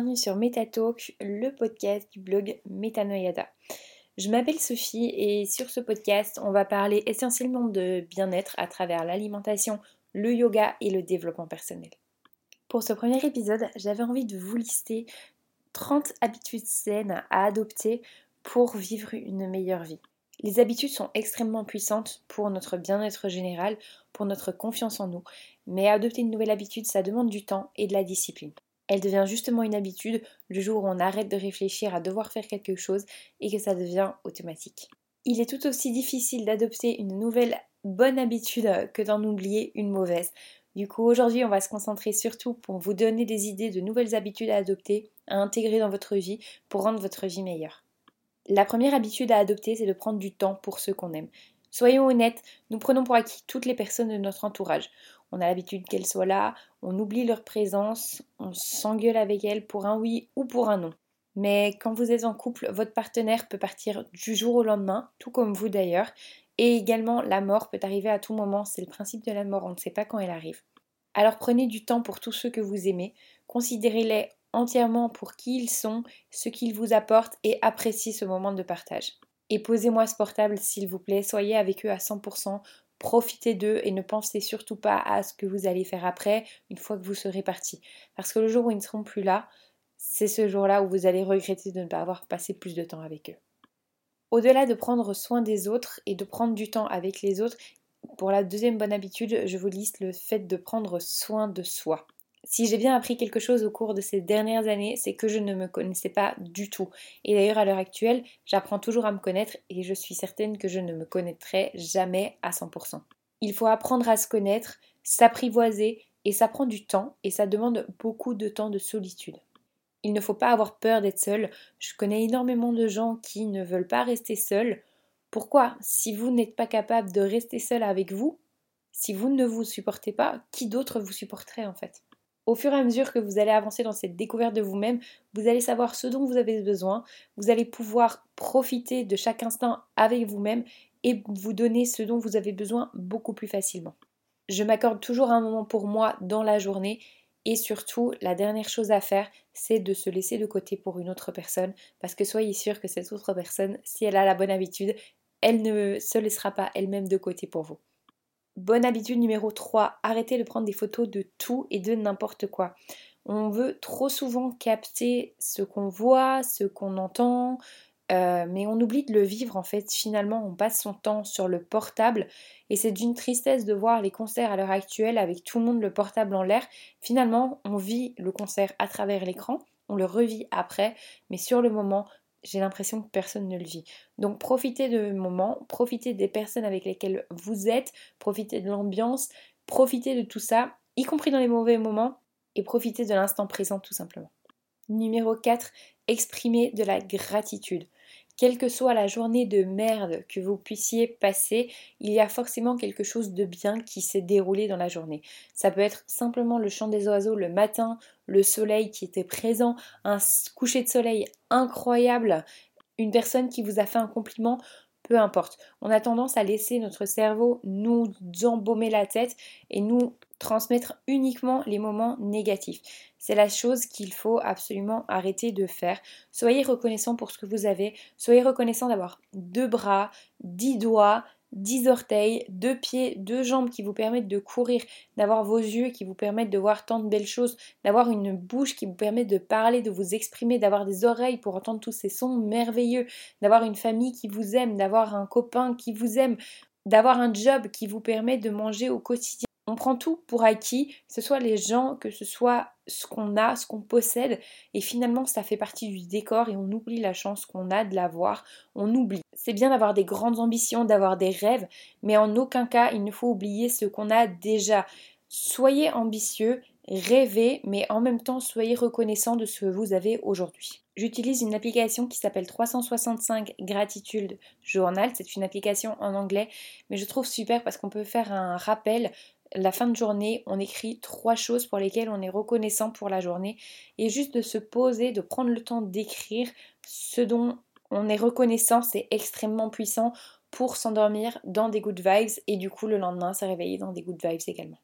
bienvenue sur MetaTalk, le podcast du blog Metanoyada. Je m'appelle Sophie et sur ce podcast, on va parler essentiellement de bien-être à travers l'alimentation, le yoga et le développement personnel. Pour ce premier épisode, j'avais envie de vous lister 30 habitudes saines à adopter pour vivre une meilleure vie. Les habitudes sont extrêmement puissantes pour notre bien-être général, pour notre confiance en nous, mais adopter une nouvelle habitude, ça demande du temps et de la discipline. Elle devient justement une habitude le jour où on arrête de réfléchir à devoir faire quelque chose et que ça devient automatique. Il est tout aussi difficile d'adopter une nouvelle bonne habitude que d'en oublier une mauvaise. Du coup, aujourd'hui, on va se concentrer surtout pour vous donner des idées de nouvelles habitudes à adopter, à intégrer dans votre vie pour rendre votre vie meilleure. La première habitude à adopter, c'est de prendre du temps pour ceux qu'on aime. Soyons honnêtes, nous prenons pour acquis toutes les personnes de notre entourage. On a l'habitude qu'elles soient là, on oublie leur présence, on s'engueule avec elles pour un oui ou pour un non. Mais quand vous êtes en couple, votre partenaire peut partir du jour au lendemain, tout comme vous d'ailleurs, et également la mort peut arriver à tout moment, c'est le principe de la mort, on ne sait pas quand elle arrive. Alors prenez du temps pour tous ceux que vous aimez, considérez-les entièrement pour qui ils sont, ce qu'ils vous apportent et appréciez ce moment de partage. Et posez-moi ce portable s'il vous plaît, soyez avec eux à 100%, profitez d'eux et ne pensez surtout pas à ce que vous allez faire après une fois que vous serez parti. Parce que le jour où ils ne seront plus là, c'est ce jour-là où vous allez regretter de ne pas avoir passé plus de temps avec eux. Au-delà de prendre soin des autres et de prendre du temps avec les autres, pour la deuxième bonne habitude, je vous liste le fait de prendre soin de soi. Si j'ai bien appris quelque chose au cours de ces dernières années, c'est que je ne me connaissais pas du tout. Et d'ailleurs, à l'heure actuelle, j'apprends toujours à me connaître et je suis certaine que je ne me connaîtrai jamais à 100%. Il faut apprendre à se connaître, s'apprivoiser et ça prend du temps et ça demande beaucoup de temps de solitude. Il ne faut pas avoir peur d'être seul. Je connais énormément de gens qui ne veulent pas rester seuls. Pourquoi? Si vous n'êtes pas capable de rester seul avec vous, si vous ne vous supportez pas, qui d'autre vous supporterait en fait? Au fur et à mesure que vous allez avancer dans cette découverte de vous-même, vous allez savoir ce dont vous avez besoin, vous allez pouvoir profiter de chaque instant avec vous-même et vous donner ce dont vous avez besoin beaucoup plus facilement. Je m'accorde toujours un moment pour moi dans la journée et surtout, la dernière chose à faire, c'est de se laisser de côté pour une autre personne parce que soyez sûr que cette autre personne, si elle a la bonne habitude, elle ne se laissera pas elle-même de côté pour vous. Bonne habitude numéro 3, arrêtez de prendre des photos de tout et de n'importe quoi. On veut trop souvent capter ce qu'on voit, ce qu'on entend, euh, mais on oublie de le vivre en fait. Finalement, on passe son temps sur le portable et c'est d'une tristesse de voir les concerts à l'heure actuelle avec tout le monde le portable en l'air. Finalement, on vit le concert à travers l'écran, on le revit après, mais sur le moment, j'ai l'impression que personne ne le vit. Donc profitez de moments, profitez des personnes avec lesquelles vous êtes, profitez de l'ambiance, profitez de tout ça, y compris dans les mauvais moments, et profitez de l'instant présent tout simplement. Numéro 4, exprimez de la gratitude. Quelle que soit la journée de merde que vous puissiez passer, il y a forcément quelque chose de bien qui s'est déroulé dans la journée. Ça peut être simplement le chant des oiseaux le matin, le soleil qui était présent, un coucher de soleil incroyable, une personne qui vous a fait un compliment, peu importe. On a tendance à laisser notre cerveau nous embaumer la tête et nous transmettre uniquement les moments négatifs. C'est la chose qu'il faut absolument arrêter de faire. Soyez reconnaissant pour ce que vous avez. Soyez reconnaissant d'avoir deux bras, dix doigts, dix orteils, deux pieds, deux jambes qui vous permettent de courir, d'avoir vos yeux qui vous permettent de voir tant de belles choses, d'avoir une bouche qui vous permet de parler, de vous exprimer, d'avoir des oreilles pour entendre tous ces sons merveilleux, d'avoir une famille qui vous aime, d'avoir un copain qui vous aime, d'avoir un job qui vous permet de manger au quotidien. On prend tout pour acquis, que ce soit les gens, que ce soit ce qu'on a, ce qu'on possède, et finalement ça fait partie du décor et on oublie la chance qu'on a de l'avoir, on oublie. C'est bien d'avoir des grandes ambitions, d'avoir des rêves, mais en aucun cas il ne faut oublier ce qu'on a déjà. Soyez ambitieux, rêvez, mais en même temps soyez reconnaissant de ce que vous avez aujourd'hui. J'utilise une application qui s'appelle 365 Gratitude Journal. C'est une application en anglais, mais je trouve super parce qu'on peut faire un rappel la fin de journée, on écrit trois choses pour lesquelles on est reconnaissant pour la journée et juste de se poser, de prendre le temps d'écrire ce dont on est reconnaissant, c'est extrêmement puissant pour s'endormir dans des good vibes et du coup le lendemain se réveiller dans des good vibes également.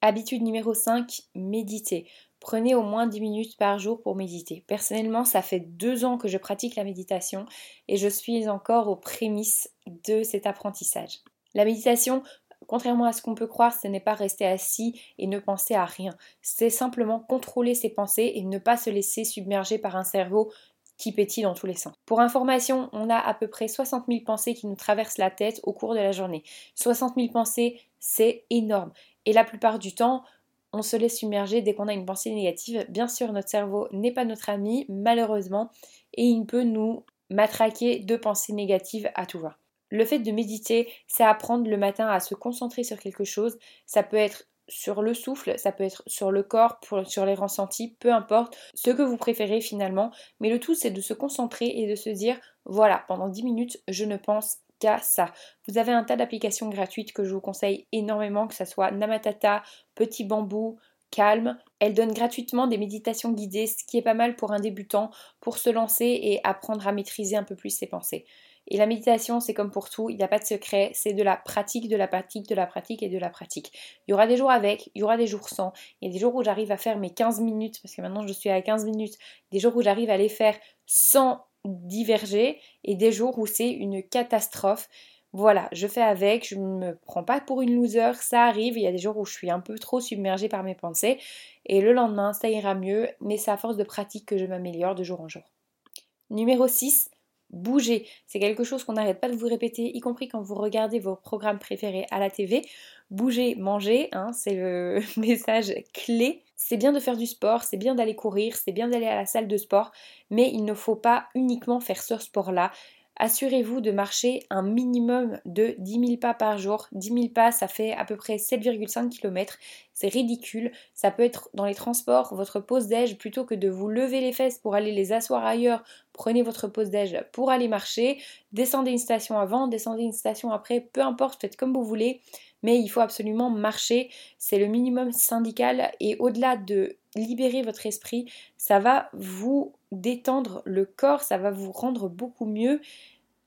Habitude numéro 5, méditer. Prenez au moins 10 minutes par jour pour méditer. Personnellement, ça fait deux ans que je pratique la méditation et je suis encore aux prémices de cet apprentissage. La méditation, contrairement à ce qu'on peut croire, ce n'est pas rester assis et ne penser à rien. C'est simplement contrôler ses pensées et ne pas se laisser submerger par un cerveau qui pétille dans tous les sens. Pour information, on a à peu près 60 000 pensées qui nous traversent la tête au cours de la journée. 60 000 pensées, c'est énorme. Et la plupart du temps, on se laisse submerger dès qu'on a une pensée négative. Bien sûr, notre cerveau n'est pas notre ami, malheureusement, et il peut nous matraquer de pensées négatives à tout va. Le fait de méditer, c'est apprendre le matin à se concentrer sur quelque chose. Ça peut être sur le souffle, ça peut être sur le corps, sur les ressentis, peu importe ce que vous préférez finalement. Mais le tout, c'est de se concentrer et de se dire, voilà, pendant 10 minutes, je ne pense ça. Vous avez un tas d'applications gratuites que je vous conseille énormément, que ce soit Namatata, Petit Bambou, Calme. Elles donnent gratuitement des méditations guidées, ce qui est pas mal pour un débutant, pour se lancer et apprendre à maîtriser un peu plus ses pensées. Et la méditation, c'est comme pour tout, il n'y a pas de secret, c'est de la pratique, de la pratique, de la pratique et de la pratique. Il y aura des jours avec, il y aura des jours sans. Il y a des jours où j'arrive à faire mes 15 minutes, parce que maintenant je suis à 15 minutes, des jours où j'arrive à les faire sans diverger et des jours où c'est une catastrophe. Voilà, je fais avec, je ne me prends pas pour une loser, ça arrive, il y a des jours où je suis un peu trop submergée par mes pensées et le lendemain ça ira mieux, mais c'est à force de pratique que je m'améliore de jour en jour. Numéro 6, bouger. C'est quelque chose qu'on n'arrête pas de vous répéter, y compris quand vous regardez vos programmes préférés à la TV. Bouger, manger, hein, c'est le message clé c'est bien de faire du sport, c'est bien d'aller courir, c'est bien d'aller à la salle de sport, mais il ne faut pas uniquement faire ce sport-là. Assurez-vous de marcher un minimum de 10 000 pas par jour. 10 000 pas, ça fait à peu près 7,5 km. C'est ridicule. Ça peut être dans les transports, votre pause déj, plutôt que de vous lever les fesses pour aller les asseoir ailleurs, prenez votre pause déj pour aller marcher. Descendez une station avant, descendez une station après, peu importe, faites comme vous voulez mais il faut absolument marcher, c'est le minimum syndical et au-delà de libérer votre esprit, ça va vous détendre le corps, ça va vous rendre beaucoup mieux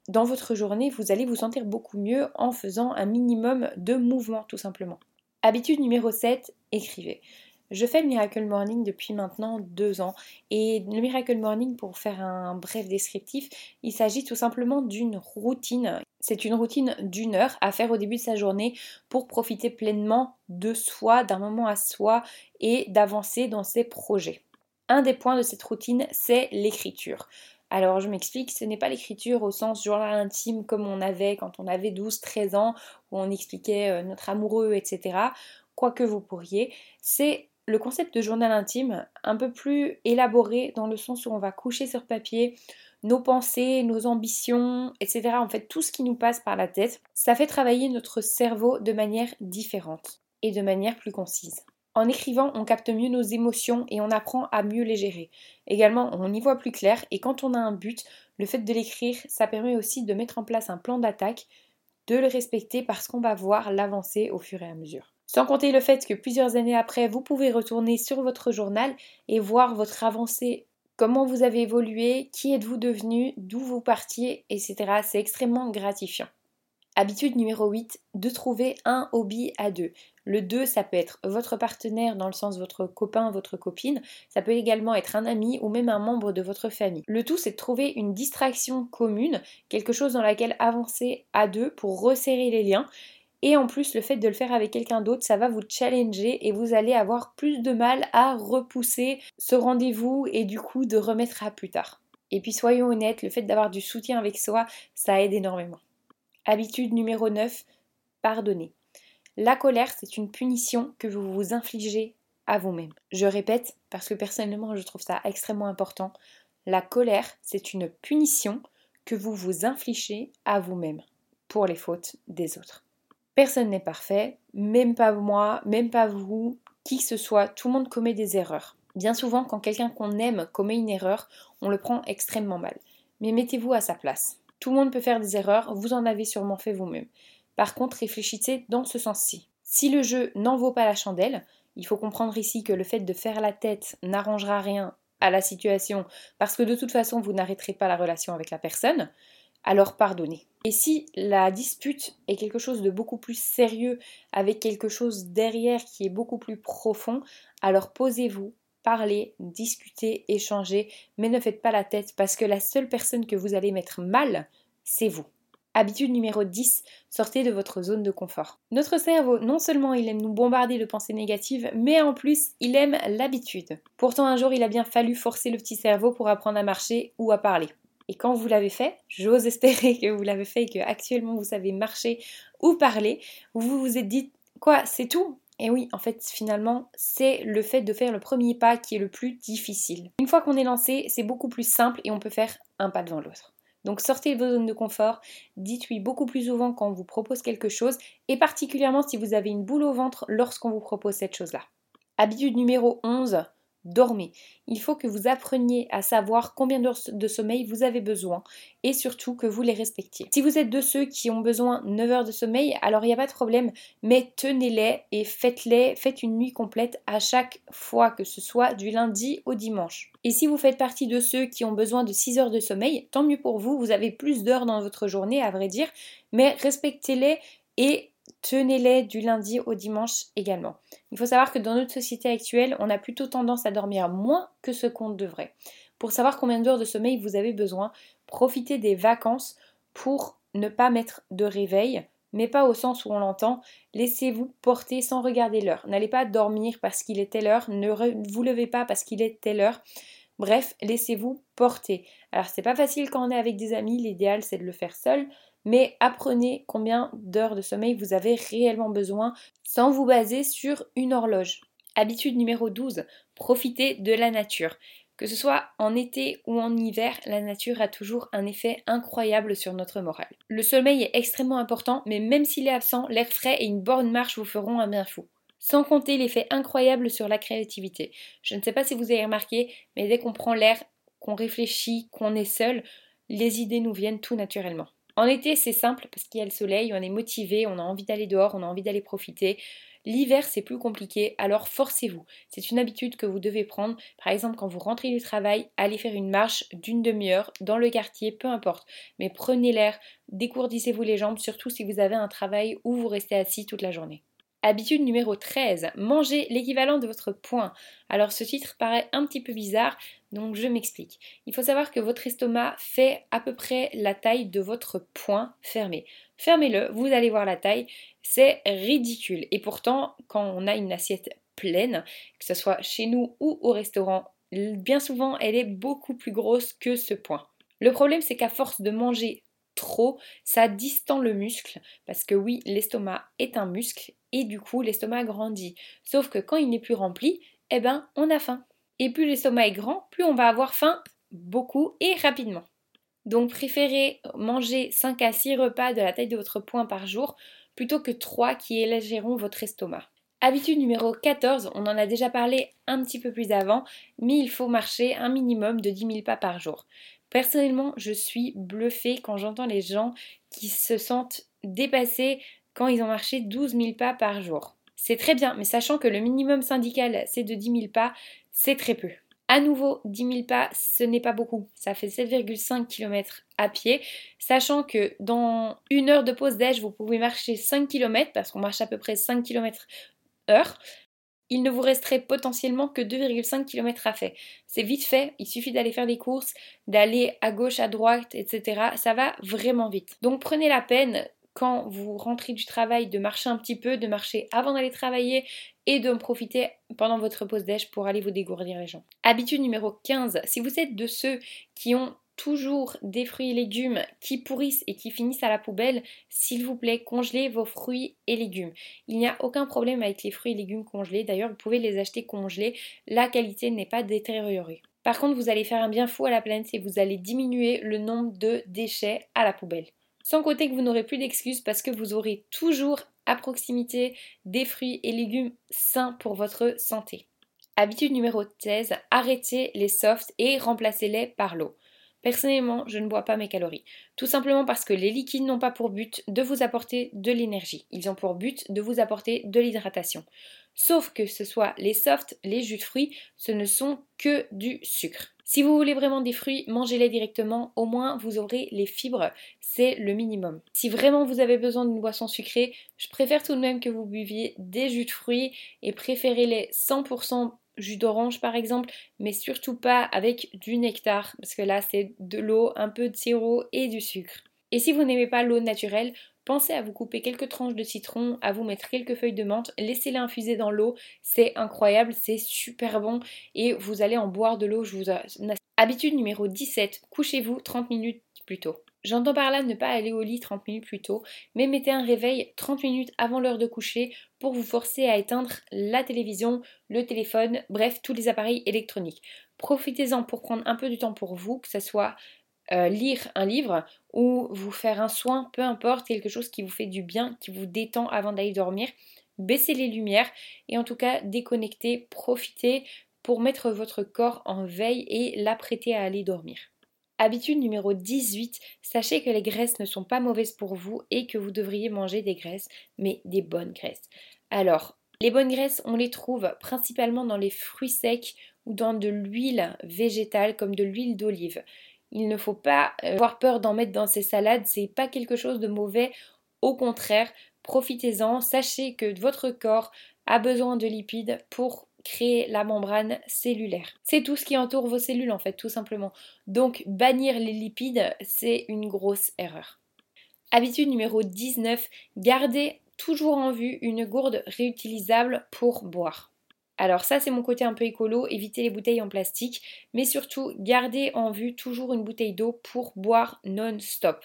dans votre journée, vous allez vous sentir beaucoup mieux en faisant un minimum de mouvement tout simplement. Habitude numéro 7, écrivez. Je fais le Miracle Morning depuis maintenant deux ans et le Miracle Morning, pour faire un bref descriptif, il s'agit tout simplement d'une routine. C'est une routine d'une heure à faire au début de sa journée pour profiter pleinement de soi, d'un moment à soi et d'avancer dans ses projets. Un des points de cette routine, c'est l'écriture. Alors je m'explique, ce n'est pas l'écriture au sens journal intime comme on avait quand on avait 12-13 ans, où on expliquait euh, notre amoureux, etc. Quoique vous pourriez, c'est le concept de journal intime un peu plus élaboré dans le sens où on va coucher sur papier nos pensées, nos ambitions, etc. En fait, tout ce qui nous passe par la tête, ça fait travailler notre cerveau de manière différente et de manière plus concise. En écrivant, on capte mieux nos émotions et on apprend à mieux les gérer. Également, on y voit plus clair et quand on a un but, le fait de l'écrire, ça permet aussi de mettre en place un plan d'attaque, de le respecter parce qu'on va voir l'avancée au fur et à mesure. Sans compter le fait que plusieurs années après, vous pouvez retourner sur votre journal et voir votre avancée, comment vous avez évolué, qui êtes-vous devenu, d'où vous partiez, etc. C'est extrêmement gratifiant. Habitude numéro 8, de trouver un hobby à deux. Le 2, ça peut être votre partenaire dans le sens votre copain, votre copine. Ça peut également être un ami ou même un membre de votre famille. Le tout, c'est de trouver une distraction commune, quelque chose dans laquelle avancer à deux pour resserrer les liens. Et en plus, le fait de le faire avec quelqu'un d'autre, ça va vous challenger et vous allez avoir plus de mal à repousser ce rendez-vous et du coup de remettre à plus tard. Et puis soyons honnêtes, le fait d'avoir du soutien avec soi, ça aide énormément. Habitude numéro 9, pardonner. La colère, c'est une punition que vous vous infligez à vous-même. Je répète, parce que personnellement, je trouve ça extrêmement important. La colère, c'est une punition que vous vous infligez à vous-même pour les fautes des autres. Personne n'est parfait, même pas moi, même pas vous, qui que ce soit, tout le monde commet des erreurs. Bien souvent, quand quelqu'un qu'on aime commet une erreur, on le prend extrêmement mal. Mais mettez-vous à sa place. Tout le monde peut faire des erreurs, vous en avez sûrement fait vous-même. Par contre, réfléchissez dans ce sens-ci. Si le jeu n'en vaut pas la chandelle, il faut comprendre ici que le fait de faire la tête n'arrangera rien à la situation parce que de toute façon vous n'arrêterez pas la relation avec la personne. alors pardonnez. Et si la dispute est quelque chose de beaucoup plus sérieux, avec quelque chose derrière qui est beaucoup plus profond, alors posez-vous, parlez, discutez, échangez, mais ne faites pas la tête parce que la seule personne que vous allez mettre mal, c'est vous. Habitude numéro 10, sortez de votre zone de confort. Notre cerveau, non seulement il aime nous bombarder de pensées négatives, mais en plus il aime l'habitude. Pourtant un jour il a bien fallu forcer le petit cerveau pour apprendre à marcher ou à parler. Et quand vous l'avez fait, j'ose espérer que vous l'avez fait et que actuellement vous savez marcher ou parler, vous vous êtes dit quoi, c'est tout? Et oui, en fait, finalement, c'est le fait de faire le premier pas qui est le plus difficile. Une fois qu'on est lancé, c'est beaucoup plus simple et on peut faire un pas devant l'autre. Donc sortez de vos zones de confort, dites oui beaucoup plus souvent quand on vous propose quelque chose et particulièrement si vous avez une boule au ventre lorsqu'on vous propose cette chose-là. Habitude numéro 11, dormez. Il faut que vous appreniez à savoir combien d'heures de sommeil vous avez besoin et surtout que vous les respectiez. Si vous êtes de ceux qui ont besoin 9 heures de sommeil, alors il n'y a pas de problème, mais tenez-les et faites-les, faites une nuit complète à chaque fois que ce soit du lundi au dimanche. Et si vous faites partie de ceux qui ont besoin de 6 heures de sommeil, tant mieux pour vous, vous avez plus d'heures dans votre journée à vrai dire, mais respectez-les et tenez-les du lundi au dimanche également. Il faut savoir que dans notre société actuelle, on a plutôt tendance à dormir moins que ce qu'on devrait. Pour savoir combien d'heures de sommeil vous avez besoin, profitez des vacances pour ne pas mettre de réveil, mais pas au sens où on l'entend. Laissez-vous porter sans regarder l'heure. N'allez pas dormir parce qu'il est telle heure, ne vous levez pas parce qu'il est telle heure. Bref, laissez-vous porter. Alors c'est pas facile quand on est avec des amis, l'idéal c'est de le faire seul, mais apprenez combien d'heures de sommeil vous avez réellement besoin sans vous baser sur une horloge. Habitude numéro 12, profitez de la nature. Que ce soit en été ou en hiver, la nature a toujours un effet incroyable sur notre morale. Le sommeil est extrêmement important, mais même s'il est absent, l'air frais et une bonne marche vous feront un bien fou. Sans compter l'effet incroyable sur la créativité. Je ne sais pas si vous avez remarqué, mais dès qu'on prend l'air, qu'on réfléchit, qu'on est seul, les idées nous viennent tout naturellement. En été, c'est simple parce qu'il y a le soleil, on est motivé, on a envie d'aller dehors, on a envie d'aller profiter. L'hiver, c'est plus compliqué, alors forcez-vous. C'est une habitude que vous devez prendre. Par exemple, quand vous rentrez du travail, allez faire une marche d'une demi-heure dans le quartier, peu importe. Mais prenez l'air, décourdissez-vous les jambes, surtout si vous avez un travail où vous restez assis toute la journée. Habitude numéro 13, manger l'équivalent de votre poing. Alors ce titre paraît un petit peu bizarre, donc je m'explique. Il faut savoir que votre estomac fait à peu près la taille de votre poing fermé. Fermez-le, vous allez voir la taille, c'est ridicule. Et pourtant, quand on a une assiette pleine, que ce soit chez nous ou au restaurant, bien souvent elle est beaucoup plus grosse que ce poing. Le problème c'est qu'à force de manger trop, ça distend le muscle, parce que oui, l'estomac est un muscle, et du coup l'estomac grandit. Sauf que quand il n'est plus rempli, eh ben on a faim. Et plus l'estomac est grand, plus on va avoir faim beaucoup et rapidement. Donc préférez manger 5 à 6 repas de la taille de votre poing par jour plutôt que 3 qui élégeront votre estomac. Habitude numéro 14, on en a déjà parlé un petit peu plus avant, mais il faut marcher un minimum de 10 000 pas par jour. Personnellement, je suis bluffée quand j'entends les gens qui se sentent dépassés quand ils ont marché 12 000 pas par jour. C'est très bien, mais sachant que le minimum syndical c'est de 10 000 pas, c'est très peu. À nouveau, 10 000 pas, ce n'est pas beaucoup. Ça fait 7,5 km à pied. Sachant que dans une heure de pause d'âge, vous pouvez marcher 5 km, parce qu'on marche à peu près 5 km heure il ne vous resterait potentiellement que 2,5 km à faire. C'est vite fait, il suffit d'aller faire des courses, d'aller à gauche, à droite, etc. Ça va vraiment vite. Donc prenez la peine quand vous rentrez du travail de marcher un petit peu, de marcher avant d'aller travailler et de profiter pendant votre pause déj pour aller vous dégourdir les jambes. Habitude numéro 15, si vous êtes de ceux qui ont toujours des fruits et légumes qui pourrissent et qui finissent à la poubelle, s'il vous plaît, congelez vos fruits et légumes. Il n'y a aucun problème avec les fruits et légumes congelés. D'ailleurs, vous pouvez les acheter congelés. La qualité n'est pas détériorée. Par contre, vous allez faire un bien fou à la planète et vous allez diminuer le nombre de déchets à la poubelle. Sans côté que vous n'aurez plus d'excuses parce que vous aurez toujours à proximité des fruits et légumes sains pour votre santé. Habitude numéro 16, arrêtez les softs et remplacez-les par l'eau. Personnellement, je ne bois pas mes calories. Tout simplement parce que les liquides n'ont pas pour but de vous apporter de l'énergie. Ils ont pour but de vous apporter de l'hydratation. Sauf que ce soit les softs, les jus de fruits, ce ne sont que du sucre. Si vous voulez vraiment des fruits, mangez-les directement, au moins vous aurez les fibres, c'est le minimum. Si vraiment vous avez besoin d'une boisson sucrée, je préfère tout de même que vous buviez des jus de fruits et préférez-les 100% jus d'orange par exemple, mais surtout pas avec du nectar, parce que là c'est de l'eau, un peu de sirop et du sucre. Et si vous n'aimez pas l'eau naturelle, Pensez à vous couper quelques tranches de citron, à vous mettre quelques feuilles de menthe, laissez-les infuser dans l'eau, c'est incroyable, c'est super bon et vous allez en boire de l'eau, je vous Habitude numéro 17, couchez-vous 30 minutes plus tôt. J'entends par là ne pas aller au lit 30 minutes plus tôt, mais mettez un réveil 30 minutes avant l'heure de coucher pour vous forcer à éteindre la télévision, le téléphone, bref, tous les appareils électroniques. Profitez-en pour prendre un peu de temps pour vous, que ce soit euh, lire un livre ou vous faire un soin, peu importe, quelque chose qui vous fait du bien, qui vous détend avant d'aller dormir. Baissez les lumières et en tout cas déconnectez, profitez pour mettre votre corps en veille et l'apprêter à aller dormir. Habitude numéro 18, sachez que les graisses ne sont pas mauvaises pour vous et que vous devriez manger des graisses, mais des bonnes graisses. Alors, les bonnes graisses, on les trouve principalement dans les fruits secs ou dans de l'huile végétale comme de l'huile d'olive. Il ne faut pas euh, avoir peur d'en mettre dans ses salades, c'est pas quelque chose de mauvais. Au contraire, profitez-en, sachez que votre corps a besoin de lipides pour créer la membrane cellulaire. C'est tout ce qui entoure vos cellules en fait, tout simplement. Donc bannir les lipides, c'est une grosse erreur. Habitude numéro 19, gardez toujours en vue une gourde réutilisable pour boire. Alors ça c'est mon côté un peu écolo, éviter les bouteilles en plastique, mais surtout gardez en vue toujours une bouteille d'eau pour boire non-stop.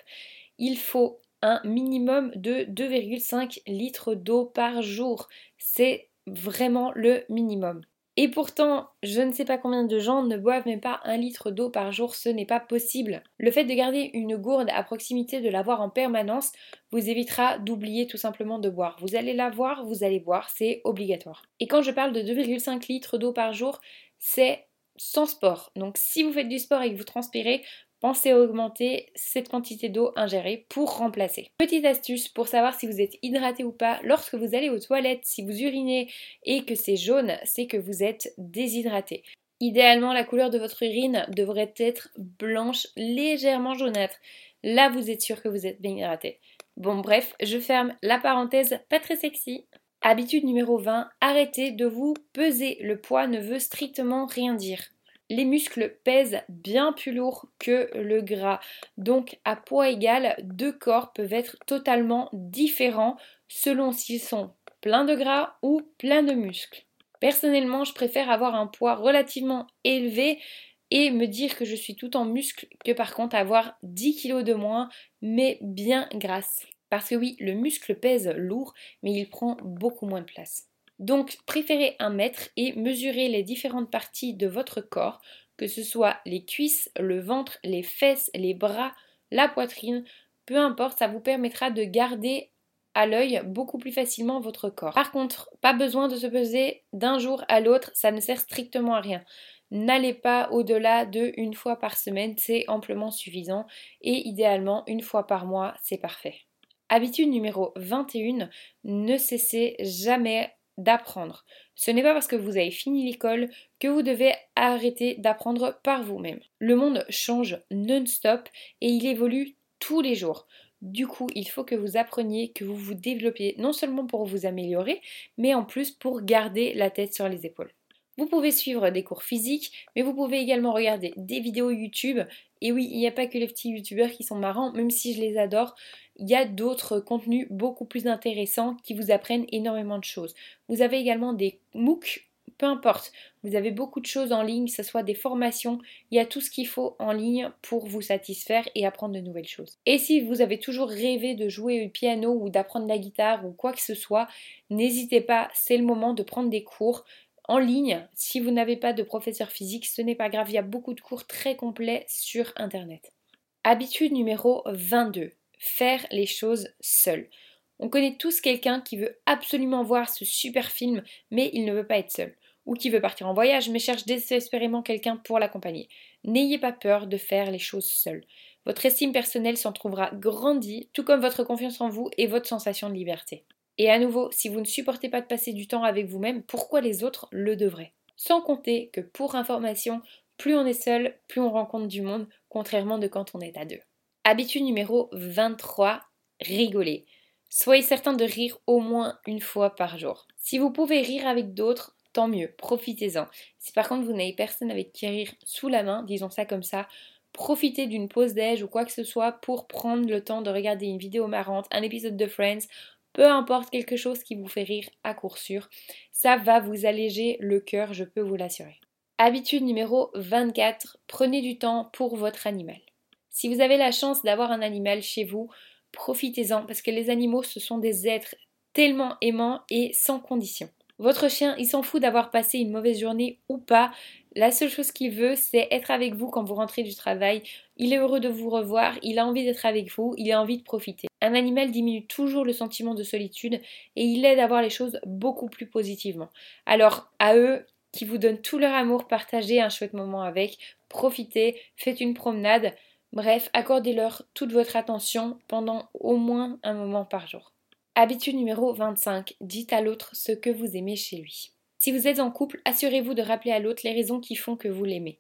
Il faut un minimum de 2,5 litres d'eau par jour. C'est vraiment le minimum. Et pourtant, je ne sais pas combien de gens ne boivent même pas un litre d'eau par jour, ce n'est pas possible. Le fait de garder une gourde à proximité, de l'avoir en permanence, vous évitera d'oublier tout simplement de boire. Vous allez la voir, vous allez boire, c'est obligatoire. Et quand je parle de 2,5 litres d'eau par jour, c'est sans sport. Donc si vous faites du sport et que vous transpirez, pensez à augmenter cette quantité d'eau ingérée pour remplacer. Petite astuce pour savoir si vous êtes hydraté ou pas, lorsque vous allez aux toilettes, si vous urinez et que c'est jaune, c'est que vous êtes déshydraté. Idéalement, la couleur de votre urine devrait être blanche, légèrement jaunâtre. Là, vous êtes sûr que vous êtes bien hydraté. Bon, bref, je ferme la parenthèse pas très sexy. Habitude numéro 20, arrêtez de vous peser. Le poids ne veut strictement rien dire les muscles pèsent bien plus lourd que le gras. Donc à poids égal, deux corps peuvent être totalement différents selon s'ils sont pleins de gras ou pleins de muscles. Personnellement, je préfère avoir un poids relativement élevé et me dire que je suis tout en muscle que par contre avoir 10 kg de moins mais bien grasse. Parce que oui, le muscle pèse lourd mais il prend beaucoup moins de place. Donc préférez un mètre et mesurez les différentes parties de votre corps, que ce soit les cuisses, le ventre, les fesses, les bras, la poitrine, peu importe, ça vous permettra de garder à l'œil beaucoup plus facilement votre corps. Par contre, pas besoin de se peser d'un jour à l'autre, ça ne sert strictement à rien. N'allez pas au-delà de une fois par semaine, c'est amplement suffisant et idéalement une fois par mois, c'est parfait. Habitude numéro 21, ne cessez jamais d'apprendre. Ce n'est pas parce que vous avez fini l'école que vous devez arrêter d'apprendre par vous-même. Le monde change non-stop et il évolue tous les jours. Du coup, il faut que vous appreniez, que vous vous développiez, non seulement pour vous améliorer, mais en plus pour garder la tête sur les épaules. Vous pouvez suivre des cours physiques, mais vous pouvez également regarder des vidéos YouTube. Et oui, il n'y a pas que les petits youtubeurs qui sont marrants, même si je les adore il y a d'autres contenus beaucoup plus intéressants qui vous apprennent énormément de choses. Vous avez également des MOOC, peu importe, vous avez beaucoup de choses en ligne, que ce soit des formations, il y a tout ce qu'il faut en ligne pour vous satisfaire et apprendre de nouvelles choses. Et si vous avez toujours rêvé de jouer au piano ou d'apprendre la guitare ou quoi que ce soit, n'hésitez pas, c'est le moment de prendre des cours en ligne. Si vous n'avez pas de professeur physique, ce n'est pas grave, il y a beaucoup de cours très complets sur Internet. Habitude numéro 22 faire les choses seul. On connaît tous quelqu'un qui veut absolument voir ce super film, mais il ne veut pas être seul. Ou qui veut partir en voyage, mais cherche désespérément quelqu'un pour l'accompagner. N'ayez pas peur de faire les choses seul. Votre estime personnelle s'en trouvera grandie, tout comme votre confiance en vous et votre sensation de liberté. Et à nouveau, si vous ne supportez pas de passer du temps avec vous-même, pourquoi les autres le devraient? Sans compter que pour information, plus on est seul, plus on rencontre du monde, contrairement de quand on est à deux. Habitude numéro 23, rigoler. Soyez certain de rire au moins une fois par jour. Si vous pouvez rire avec d'autres, tant mieux, profitez-en. Si par contre vous n'avez personne avec qui rire sous la main, disons ça comme ça, profitez d'une pause déj ou quoi que ce soit pour prendre le temps de regarder une vidéo marrante, un épisode de Friends, peu importe quelque chose qui vous fait rire à court sûr. Ça va vous alléger le cœur, je peux vous l'assurer. Habitude numéro 24, prenez du temps pour votre animal. Si vous avez la chance d'avoir un animal chez vous, profitez-en parce que les animaux, ce sont des êtres tellement aimants et sans condition. Votre chien, il s'en fout d'avoir passé une mauvaise journée ou pas. La seule chose qu'il veut, c'est être avec vous quand vous rentrez du travail. Il est heureux de vous revoir, il a envie d'être avec vous, il a envie de profiter. Un animal diminue toujours le sentiment de solitude et il aide à voir les choses beaucoup plus positivement. Alors, à eux qui vous donnent tout leur amour, partagez un chouette moment avec, profitez, faites une promenade, bref, accordez-leur toute votre attention pendant au moins un moment par jour. Habitude numéro 25. Dites à l'autre ce que vous aimez chez lui. Si vous êtes en couple, assurez-vous de rappeler à l'autre les raisons qui font que vous l'aimez.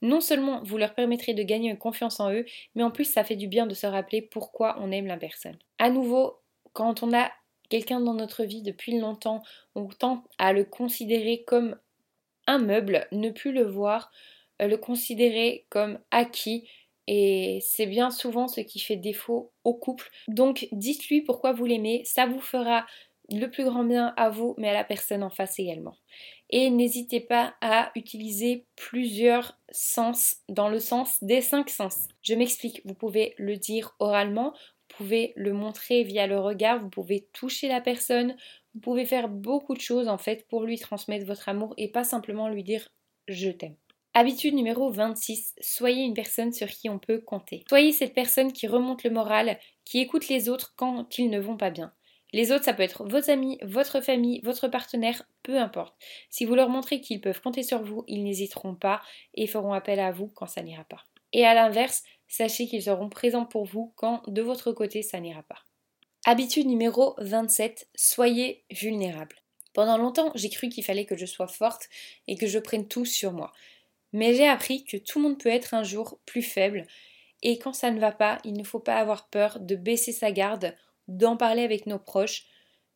Non seulement vous leur permettrez de gagner une confiance en eux, mais en plus ça fait du bien de se rappeler pourquoi on aime la personne. À nouveau, quand on a quelqu'un dans notre vie depuis longtemps, on tend à le considérer comme un meuble, ne plus le voir, euh, le considérer comme acquis et c'est bien souvent ce qui fait défaut au couple. Donc dites-lui pourquoi vous l'aimez, ça vous fera le plus grand bien à vous, mais à la personne en face également. Et n'hésitez pas à utiliser plusieurs sens dans le sens des cinq sens. Je m'explique, vous pouvez le dire oralement, vous pouvez le montrer via le regard, vous pouvez toucher la personne, vous pouvez faire beaucoup de choses en fait pour lui transmettre votre amour et pas simplement lui dire je t'aime. Habitude numéro 26, soyez une personne sur qui on peut compter. Soyez cette personne qui remonte le moral, qui écoute les autres quand ils ne vont pas bien. Les autres, ça peut être vos amis, votre famille, votre partenaire, peu importe. Si vous leur montrez qu'ils peuvent compter sur vous, ils n'hésiteront pas et feront appel à vous quand ça n'ira pas. Et à l'inverse, sachez qu'ils seront présents pour vous quand de votre côté ça n'ira pas. Habitude numéro 27, soyez vulnérable. Pendant longtemps, j'ai cru qu'il fallait que je sois forte et que je prenne tout sur moi. Mais j'ai appris que tout le monde peut être un jour plus faible et quand ça ne va pas, il ne faut pas avoir peur de baisser sa garde, d'en parler avec nos proches.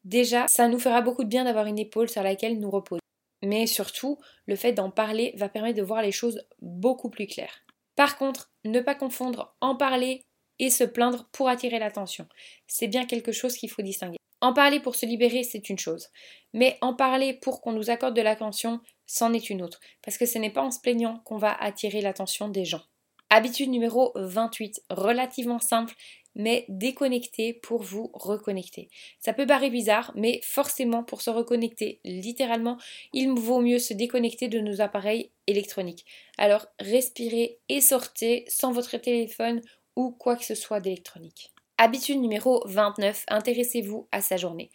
Déjà, ça nous fera beaucoup de bien d'avoir une épaule sur laquelle nous reposer. Mais surtout, le fait d'en parler va permettre de voir les choses beaucoup plus claires. Par contre, ne pas confondre en parler et se plaindre pour attirer l'attention. C'est bien quelque chose qu'il faut distinguer. En parler pour se libérer, c'est une chose. Mais en parler pour qu'on nous accorde de l'attention, c'en est une autre, parce que ce n'est pas en se plaignant qu'on va attirer l'attention des gens. Habitude numéro 28, relativement simple, mais déconnecter pour vous reconnecter. Ça peut paraître bizarre, mais forcément pour se reconnecter, littéralement, il vaut mieux se déconnecter de nos appareils électroniques. Alors respirez et sortez sans votre téléphone ou quoi que ce soit d'électronique. Habitude numéro 29, intéressez-vous à sa journée.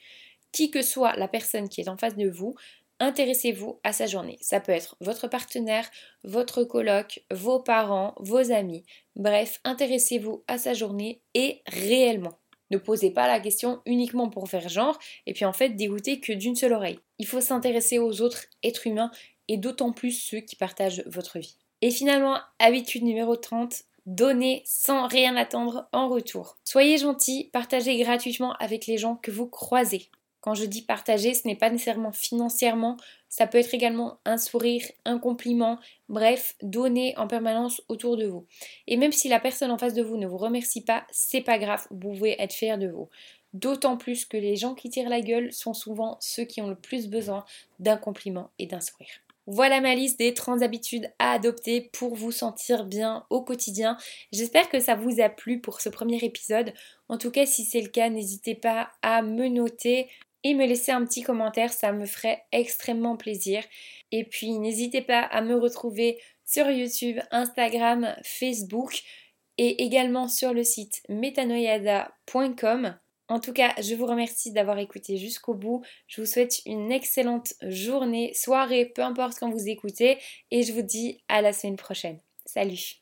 Qui que soit la personne qui est en face de vous, intéressez-vous à sa journée. Ça peut être votre partenaire, votre coloc, vos parents, vos amis. Bref, intéressez-vous à sa journée et réellement. Ne posez pas la question uniquement pour faire genre et puis en fait dégoûter que d'une seule oreille. Il faut s'intéresser aux autres êtres humains et d'autant plus ceux qui partagent votre vie. Et finalement, habitude numéro 30, donnez sans rien attendre en retour. Soyez gentil, partagez gratuitement avec les gens que vous croisez. Quand je dis partager, ce n'est pas nécessairement financièrement, ça peut être également un sourire, un compliment, bref, donner en permanence autour de vous. Et même si la personne en face de vous ne vous remercie pas, c'est pas grave, vous pouvez être fier de vous. D'autant plus que les gens qui tirent la gueule sont souvent ceux qui ont le plus besoin d'un compliment et d'un sourire. Voilà ma liste des 30 habitudes à adopter pour vous sentir bien au quotidien. J'espère que ça vous a plu pour ce premier épisode. En tout cas, si c'est le cas, n'hésitez pas à me noter et me laisser un petit commentaire, ça me ferait extrêmement plaisir. Et puis n'hésitez pas à me retrouver sur YouTube, Instagram, Facebook et également sur le site metanoyada.com. En tout cas, je vous remercie d'avoir écouté jusqu'au bout. Je vous souhaite une excellente journée, soirée, peu importe quand vous écoutez. Et je vous dis à la semaine prochaine. Salut